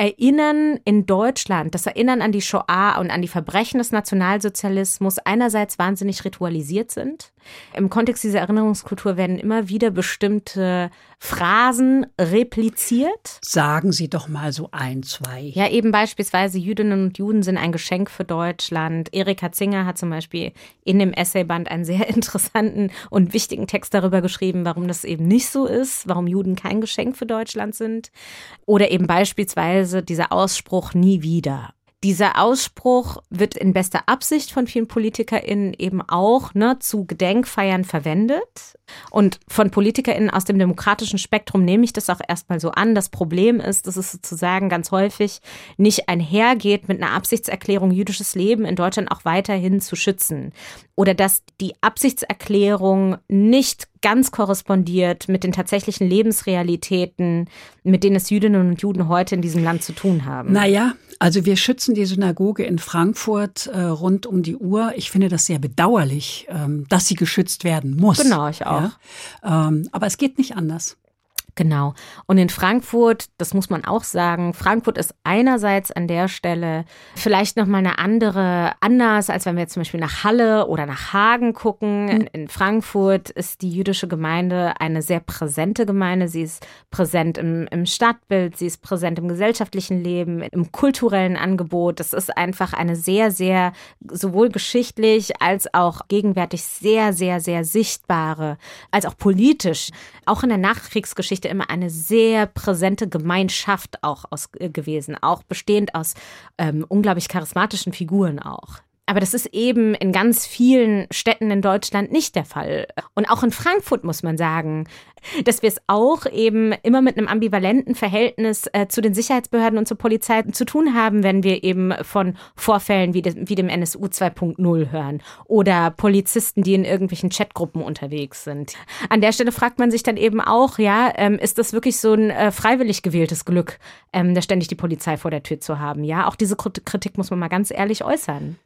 Erinnern in Deutschland, das Erinnern an die Shoah und an die Verbrechen des Nationalsozialismus einerseits wahnsinnig ritualisiert sind. Im Kontext dieser Erinnerungskultur werden immer wieder bestimmte Phrasen repliziert. Sagen Sie doch mal so ein, zwei. Ja, eben beispielsweise Jüdinnen und Juden sind ein Geschenk für Deutschland. Erika Zinger hat zum Beispiel in dem Essayband einen sehr (laughs) interessanten und wichtigen Text darüber geschrieben, warum das eben nicht so ist, warum Juden kein Geschenk für Deutschland sind. Oder eben beispielsweise dieser Ausspruch nie wieder. Dieser Ausspruch wird in bester Absicht von vielen PolitikerInnen eben auch ne, zu Gedenkfeiern verwendet. Und von PolitikerInnen aus dem demokratischen Spektrum nehme ich das auch erstmal so an. Das Problem ist, dass es sozusagen ganz häufig nicht einhergeht mit einer Absichtserklärung, jüdisches Leben in Deutschland auch weiterhin zu schützen. Oder dass die Absichtserklärung nicht ganz korrespondiert mit den tatsächlichen Lebensrealitäten, mit denen es Jüdinnen und Juden heute in diesem Land zu tun haben. Naja, also wir schützen die Synagoge in Frankfurt äh, rund um die Uhr. Ich finde das sehr bedauerlich, ähm, dass sie geschützt werden muss. Genau, ich auch. Ja? Ähm, aber es geht nicht anders. Genau. Und in Frankfurt, das muss man auch sagen, Frankfurt ist einerseits an der Stelle vielleicht nochmal eine andere, anders, als wenn wir zum Beispiel nach Halle oder nach Hagen gucken. In, in Frankfurt ist die jüdische Gemeinde eine sehr präsente Gemeinde. Sie ist präsent im, im Stadtbild, sie ist präsent im gesellschaftlichen Leben, im kulturellen Angebot. Das ist einfach eine sehr, sehr, sowohl geschichtlich als auch gegenwärtig sehr, sehr, sehr sichtbare, als auch politisch, auch in der Nachkriegsgeschichte Geschichte immer eine sehr präsente Gemeinschaft auch aus, äh, gewesen, auch bestehend aus ähm, unglaublich charismatischen Figuren auch. Aber das ist eben in ganz vielen Städten in Deutschland nicht der Fall. Und auch in Frankfurt muss man sagen, dass wir es auch eben immer mit einem ambivalenten Verhältnis äh, zu den Sicherheitsbehörden und zur Polizei zu tun haben, wenn wir eben von Vorfällen wie, de, wie dem NSU 2.0 hören oder Polizisten, die in irgendwelchen Chatgruppen unterwegs sind. An der Stelle fragt man sich dann eben auch, ja, ähm, ist das wirklich so ein äh, freiwillig gewähltes Glück, ähm, da ständig die Polizei vor der Tür zu haben? Ja, auch diese Kritik muss man mal ganz ehrlich äußern.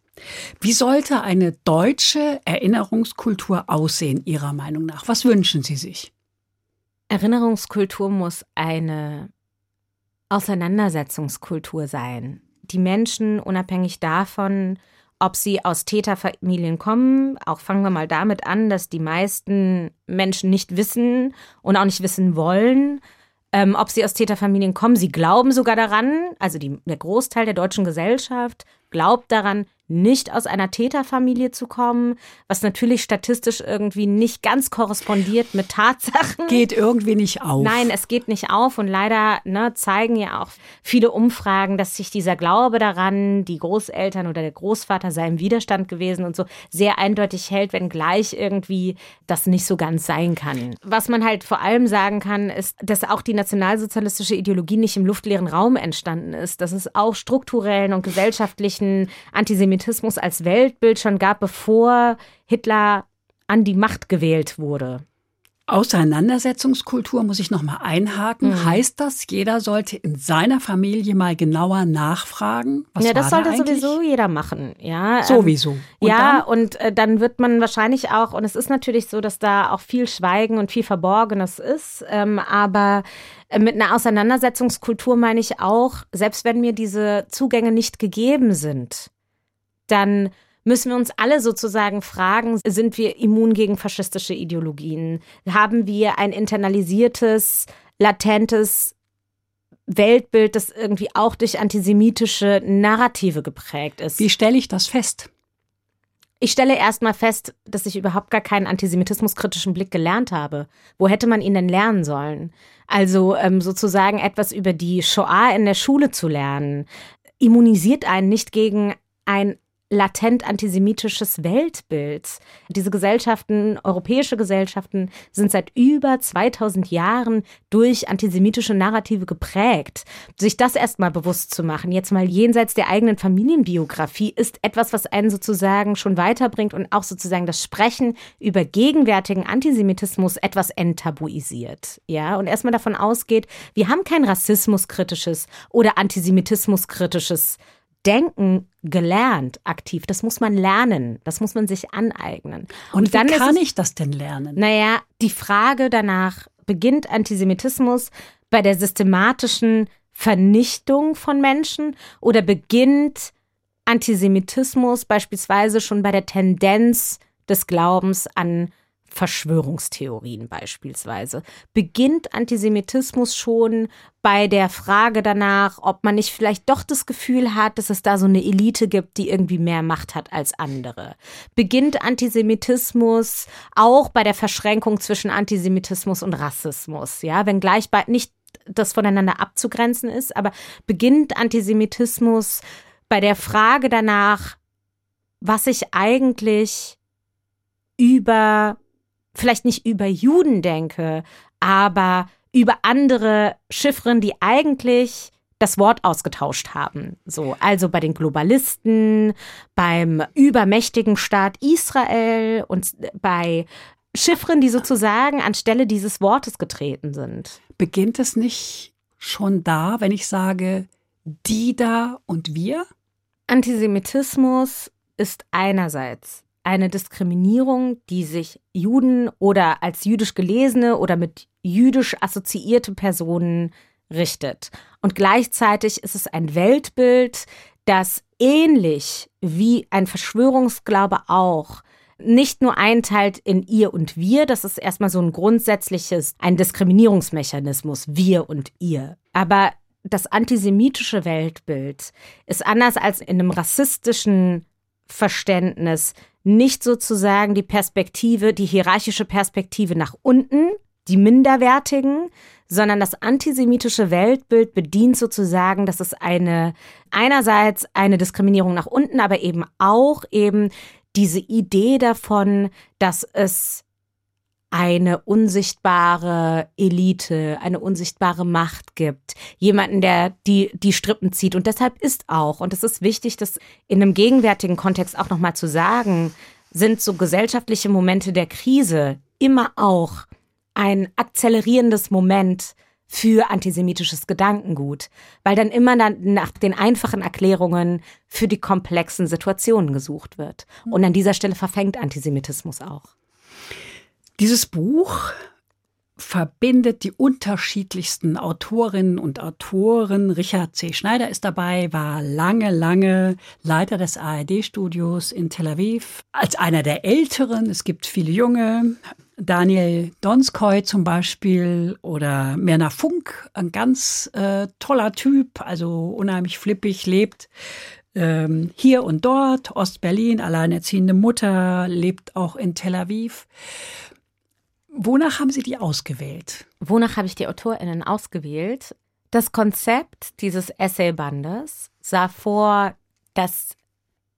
Wie sollte eine deutsche Erinnerungskultur aussehen, Ihrer Meinung nach? Was wünschen Sie sich? Erinnerungskultur muss eine Auseinandersetzungskultur sein. Die Menschen, unabhängig davon, ob sie aus Täterfamilien kommen, auch fangen wir mal damit an, dass die meisten Menschen nicht wissen und auch nicht wissen wollen, ähm, ob sie aus Täterfamilien kommen. Sie glauben sogar daran, also die, der Großteil der deutschen Gesellschaft glaubt daran, nicht aus einer Täterfamilie zu kommen, was natürlich statistisch irgendwie nicht ganz korrespondiert mit Tatsachen. Geht irgendwie nicht auf. Nein, es geht nicht auf und leider ne, zeigen ja auch viele Umfragen, dass sich dieser Glaube daran, die Großeltern oder der Großvater sei im Widerstand gewesen und so sehr eindeutig hält, wenngleich irgendwie das nicht so ganz sein kann. Was man halt vor allem sagen kann, ist, dass auch die nationalsozialistische Ideologie nicht im luftleeren Raum entstanden ist, dass es auch strukturellen und gesellschaftlichen Antisemitismus Antisemitismus als Weltbild schon gab, bevor Hitler an die Macht gewählt wurde. Auseinandersetzungskultur muss ich noch mal einhaken. Mhm. Heißt das, jeder sollte in seiner Familie mal genauer nachfragen? Was ja, das sollte da sowieso jeder machen. Ja, ähm, sowieso. Und ja, dann? und äh, dann wird man wahrscheinlich auch, und es ist natürlich so, dass da auch viel Schweigen und viel Verborgenes ist, ähm, aber äh, mit einer Auseinandersetzungskultur meine ich auch, selbst wenn mir diese Zugänge nicht gegeben sind, dann müssen wir uns alle sozusagen fragen, sind wir immun gegen faschistische Ideologien? Haben wir ein internalisiertes, latentes Weltbild, das irgendwie auch durch antisemitische Narrative geprägt ist? Wie stelle ich das fest? Ich stelle erstmal fest, dass ich überhaupt gar keinen antisemitismuskritischen Blick gelernt habe. Wo hätte man ihn denn lernen sollen? Also ähm, sozusagen etwas über die Shoah in der Schule zu lernen, immunisiert einen nicht gegen ein latent antisemitisches Weltbild. Diese Gesellschaften, europäische Gesellschaften, sind seit über 2000 Jahren durch antisemitische Narrative geprägt. Sich das erstmal bewusst zu machen, jetzt mal jenseits der eigenen Familienbiografie, ist etwas, was einen sozusagen schon weiterbringt und auch sozusagen das Sprechen über gegenwärtigen Antisemitismus etwas enttabuisiert. Ja, und erstmal davon ausgeht, wir haben kein rassismuskritisches oder antisemitismuskritisches Denken gelernt, aktiv. Das muss man lernen. Das muss man sich aneignen. Und, Und dann wie kann es, ich das denn lernen? Naja, die Frage danach, beginnt Antisemitismus bei der systematischen Vernichtung von Menschen oder beginnt Antisemitismus beispielsweise schon bei der Tendenz des Glaubens an Verschwörungstheorien beispielsweise. Beginnt Antisemitismus schon bei der Frage danach, ob man nicht vielleicht doch das Gefühl hat, dass es da so eine Elite gibt, die irgendwie mehr Macht hat als andere. Beginnt Antisemitismus auch bei der Verschränkung zwischen Antisemitismus und Rassismus, ja, wenn gleich bei, nicht das voneinander abzugrenzen ist, aber beginnt Antisemitismus bei der Frage danach, was ich eigentlich über vielleicht nicht über Juden denke, aber über andere Chiffren, die eigentlich das Wort ausgetauscht haben. So, also bei den Globalisten, beim übermächtigen Staat Israel und bei Chiffren, die sozusagen anstelle dieses Wortes getreten sind. Beginnt es nicht schon da, wenn ich sage, die da und wir? Antisemitismus ist einerseits eine Diskriminierung, die sich Juden oder als jüdisch gelesene oder mit jüdisch assoziierte Personen richtet. Und gleichzeitig ist es ein Weltbild, das ähnlich wie ein Verschwörungsglaube auch nicht nur einteilt in ihr und wir, das ist erstmal so ein grundsätzliches, ein Diskriminierungsmechanismus, wir und ihr. Aber das antisemitische Weltbild ist anders als in einem rassistischen Verständnis nicht sozusagen die Perspektive, die hierarchische Perspektive nach unten, die Minderwertigen, sondern das antisemitische Weltbild bedient sozusagen, dass es eine, einerseits eine Diskriminierung nach unten, aber eben auch eben diese Idee davon, dass es eine unsichtbare Elite, eine unsichtbare Macht gibt, jemanden, der die, die Strippen zieht. Und deshalb ist auch, und es ist wichtig, das in einem gegenwärtigen Kontext auch nochmal zu sagen, sind so gesellschaftliche Momente der Krise immer auch ein akzelerierendes Moment für antisemitisches Gedankengut, weil dann immer dann nach den einfachen Erklärungen für die komplexen Situationen gesucht wird. Und an dieser Stelle verfängt Antisemitismus auch. Dieses Buch verbindet die unterschiedlichsten Autorinnen und Autoren. Richard C. Schneider ist dabei, war lange, lange Leiter des ARD-Studios in Tel Aviv. Als einer der Älteren, es gibt viele junge, Daniel Donskoy zum Beispiel oder Merna Funk, ein ganz äh, toller Typ, also unheimlich flippig, lebt ähm, hier und dort, Ostberlin, alleinerziehende Mutter, lebt auch in Tel Aviv. Wonach haben Sie die ausgewählt? Wonach habe ich die AutorInnen ausgewählt? Das Konzept dieses Essaybandes sah vor, dass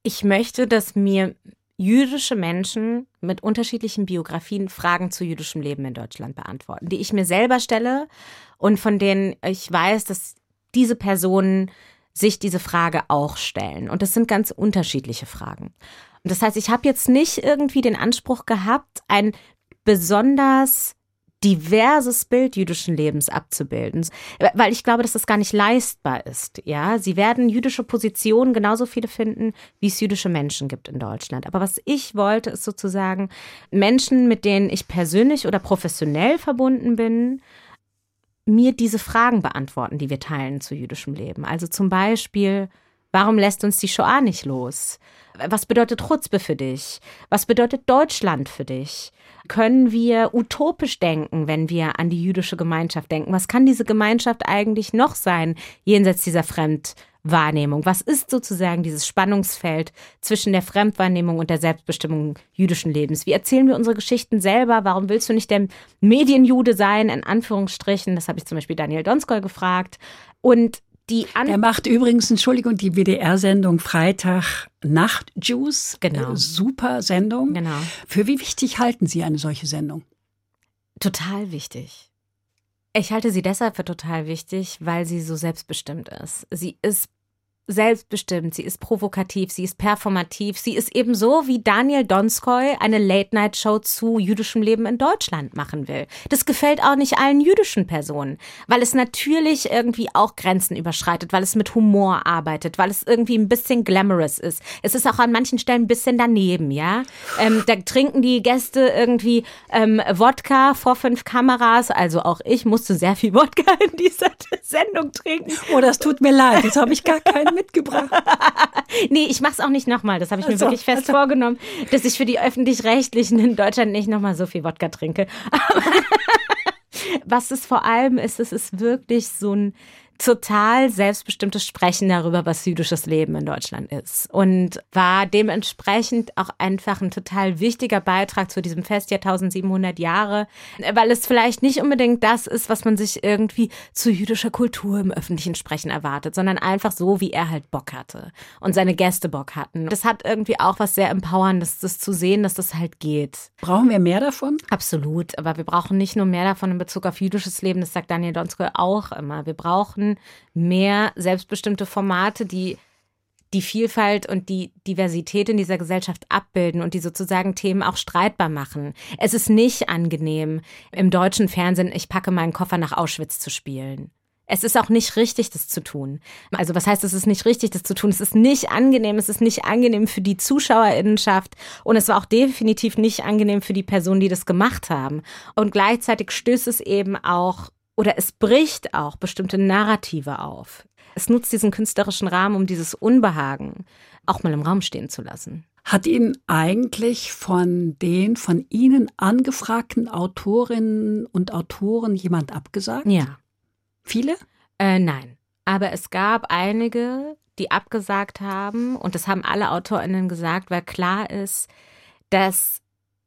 ich möchte, dass mir jüdische Menschen mit unterschiedlichen Biografien Fragen zu jüdischem Leben in Deutschland beantworten, die ich mir selber stelle und von denen ich weiß, dass diese Personen sich diese Frage auch stellen. Und das sind ganz unterschiedliche Fragen. Und das heißt, ich habe jetzt nicht irgendwie den Anspruch gehabt, ein besonders diverses Bild jüdischen Lebens abzubilden, weil ich glaube, dass das gar nicht leistbar ist. Ja, sie werden jüdische Positionen genauso viele finden, wie es jüdische Menschen gibt in Deutschland. Aber was ich wollte, ist sozusagen Menschen, mit denen ich persönlich oder professionell verbunden bin, mir diese Fragen beantworten, die wir teilen zu jüdischem Leben. Also zum Beispiel, warum lässt uns die Shoah nicht los? Was bedeutet Chutzpe für dich? Was bedeutet Deutschland für dich? können wir utopisch denken, wenn wir an die jüdische Gemeinschaft denken? Was kann diese Gemeinschaft eigentlich noch sein, jenseits dieser Fremdwahrnehmung? Was ist sozusagen dieses Spannungsfeld zwischen der Fremdwahrnehmung und der Selbstbestimmung jüdischen Lebens? Wie erzählen wir unsere Geschichten selber? Warum willst du nicht der Medienjude sein, in Anführungsstrichen? Das habe ich zum Beispiel Daniel Donskoy gefragt. Und die An er macht übrigens, Entschuldigung, die WDR-Sendung Freitag Nacht Juice. Genau. Äh, super Sendung. Genau. Für wie wichtig halten Sie eine solche Sendung? Total wichtig. Ich halte sie deshalb für total wichtig, weil sie so selbstbestimmt ist. Sie ist selbstbestimmt, sie ist provokativ, sie ist performativ, sie ist ebenso wie Daniel Donskoy eine Late-Night-Show zu jüdischem Leben in Deutschland machen will. Das gefällt auch nicht allen jüdischen Personen, weil es natürlich irgendwie auch Grenzen überschreitet, weil es mit Humor arbeitet, weil es irgendwie ein bisschen glamorous ist. Es ist auch an manchen Stellen ein bisschen daneben, ja. Ähm, da trinken die Gäste irgendwie ähm, Wodka vor fünf Kameras, also auch ich musste sehr viel Wodka in dieser (laughs) Sendung trinken. Oh, das tut mir leid, jetzt habe ich gar keinen mitgebracht. (laughs) nee, ich mache es auch nicht nochmal. Das habe ich mir also, wirklich fest also. vorgenommen, dass ich für die Öffentlich-Rechtlichen in Deutschland nicht nochmal so viel Wodka trinke. (laughs) Was es vor allem ist, es ist wirklich so ein total selbstbestimmtes Sprechen darüber, was jüdisches Leben in Deutschland ist. Und war dementsprechend auch einfach ein total wichtiger Beitrag zu diesem Festjahr 1700 Jahre, weil es vielleicht nicht unbedingt das ist, was man sich irgendwie zu jüdischer Kultur im öffentlichen Sprechen erwartet, sondern einfach so, wie er halt Bock hatte und seine Gäste Bock hatten. Das hat irgendwie auch was sehr Empowerndes, das zu sehen, dass das halt geht. Brauchen wir mehr davon? Absolut, aber wir brauchen nicht nur mehr davon in Bezug auf jüdisches Leben, das sagt Daniel Donskoy auch immer. Wir brauchen mehr selbstbestimmte Formate, die die Vielfalt und die Diversität in dieser Gesellschaft abbilden und die sozusagen Themen auch streitbar machen. Es ist nicht angenehm, im deutschen Fernsehen Ich packe meinen Koffer nach Auschwitz zu spielen. Es ist auch nicht richtig, das zu tun. Also was heißt, es ist nicht richtig, das zu tun? Es ist nicht angenehm, es ist nicht angenehm für die Zuschauerinnenschaft und es war auch definitiv nicht angenehm für die Personen, die das gemacht haben. Und gleichzeitig stößt es eben auch oder es bricht auch bestimmte Narrative auf. Es nutzt diesen künstlerischen Rahmen, um dieses Unbehagen auch mal im Raum stehen zu lassen. Hat Ihnen eigentlich von den von Ihnen angefragten Autorinnen und Autoren jemand abgesagt? Ja. Viele? Äh, nein. Aber es gab einige, die abgesagt haben, und das haben alle AutorInnen gesagt, weil klar ist, dass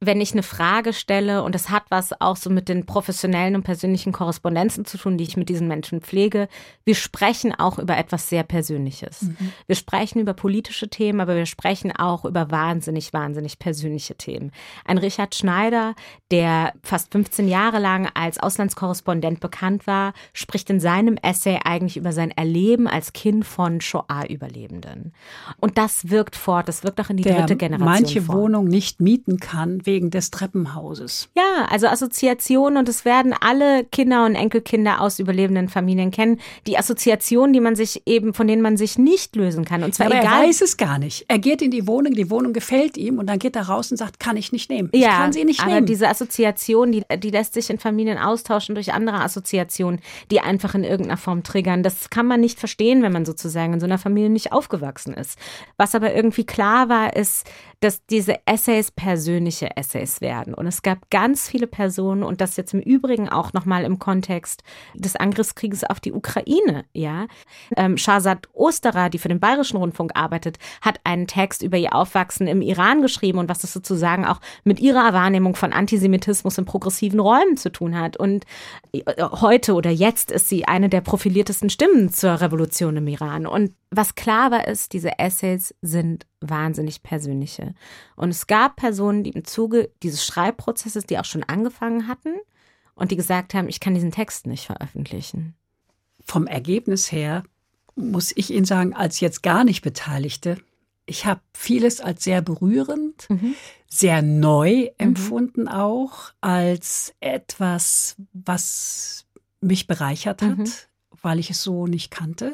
wenn ich eine Frage stelle, und das hat was auch so mit den professionellen und persönlichen Korrespondenzen zu tun, die ich mit diesen Menschen pflege, wir sprechen auch über etwas sehr Persönliches. Mhm. Wir sprechen über politische Themen, aber wir sprechen auch über wahnsinnig, wahnsinnig persönliche Themen. Ein Richard Schneider, der fast 15 Jahre lang als Auslandskorrespondent bekannt war, spricht in seinem Essay eigentlich über sein Erleben als Kind von Shoah-Überlebenden. Und das wirkt fort, das wirkt auch in die der dritte Generation. Manche fort. Wohnung nicht mieten kann, wegen des Treppenhauses. Ja, also Assoziationen und es werden alle Kinder und Enkelkinder aus überlebenden Familien kennen. Die Assoziationen, die man sich eben, von denen man sich nicht lösen kann. Und zwar Aber egal. er weiß es gar nicht. Er geht in die Wohnung, die Wohnung gefällt ihm und dann geht er raus und sagt, kann ich nicht nehmen. Ich ja, kann sie nicht aber nehmen. diese Assoziation, die, die lässt sich in Familien austauschen durch andere Assoziationen, die einfach in irgendeiner Form triggern. Das kann man nicht verstehen, wenn man sozusagen in so einer Familie nicht aufgewachsen ist. Was aber irgendwie klar war, ist, dass diese Essays persönliche Essays werden. Und es gab ganz viele Personen, und das jetzt im Übrigen auch nochmal im Kontext des Angriffskrieges auf die Ukraine, ja. Ähm, Shahzad Osterer, die für den Bayerischen Rundfunk arbeitet, hat einen Text über ihr Aufwachsen im Iran geschrieben und was das sozusagen auch mit ihrer Wahrnehmung von Antisemitismus in progressiven Räumen zu tun hat. Und äh, heute oder jetzt ist sie eine der profiliertesten Stimmen zur Revolution im Iran. Und was klar war, ist, diese Essays sind wahnsinnig persönliche. Und es gab Personen, die im Zuge dieses Schreibprozesses, die auch schon angefangen hatten und die gesagt haben, ich kann diesen Text nicht veröffentlichen. Vom Ergebnis her muss ich Ihnen sagen, als jetzt gar nicht Beteiligte, ich habe vieles als sehr berührend, mhm. sehr neu mhm. empfunden auch, als etwas, was mich bereichert hat, mhm. weil ich es so nicht kannte.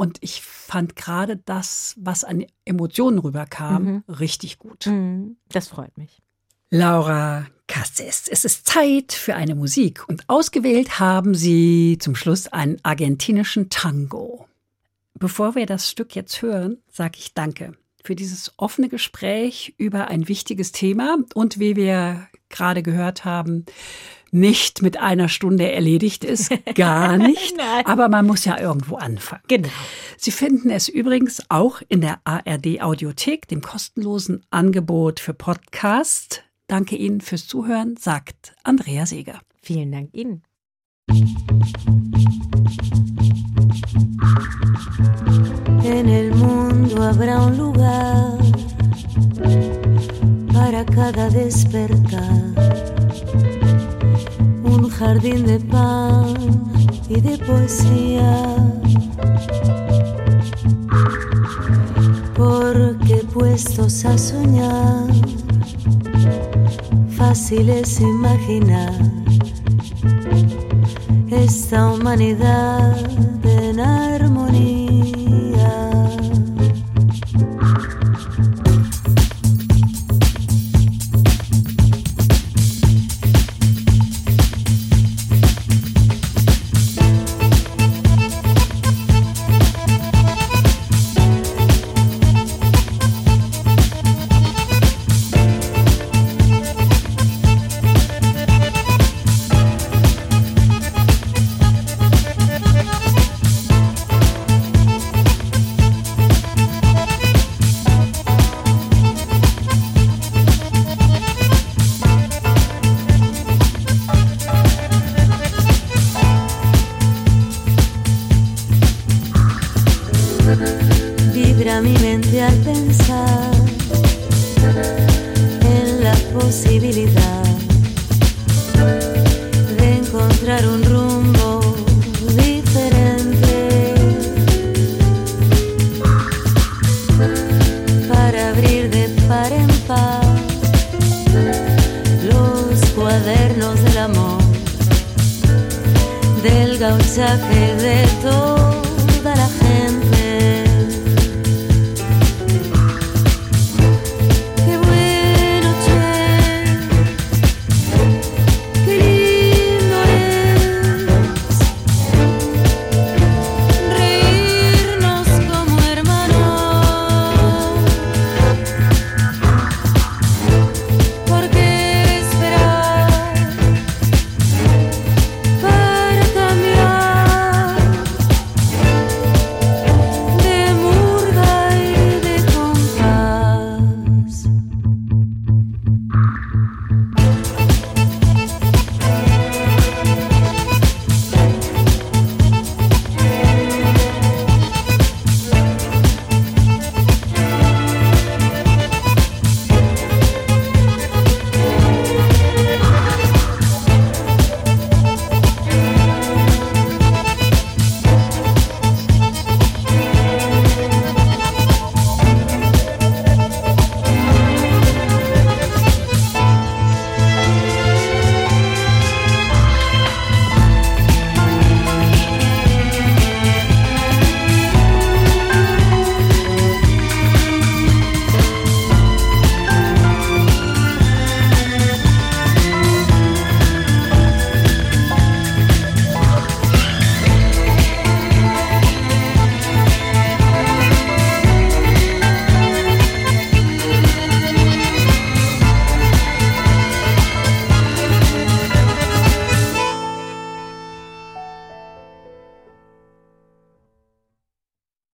Und ich fand gerade das, was an Emotionen rüberkam, mhm. richtig gut. Mhm. Das freut mich. Laura Casses, es ist Zeit für eine Musik. Und ausgewählt haben Sie zum Schluss einen argentinischen Tango. Bevor wir das Stück jetzt hören, sage ich Danke für dieses offene Gespräch über ein wichtiges Thema und wie wir gerade gehört haben, nicht mit einer Stunde erledigt ist, gar (laughs) nicht. aber man muss ja irgendwo anfangen. Genau. Sie finden es übrigens auch in der ARD Audiothek, dem kostenlosen Angebot für Podcast. Danke Ihnen fürs Zuhören, sagt Andrea Seeger. Vielen Dank Ihnen. En el mundo habrá un lugar para cada despertar jardín de pan y de poesía. Porque puestos a soñar, fácil es imaginar esta humanidad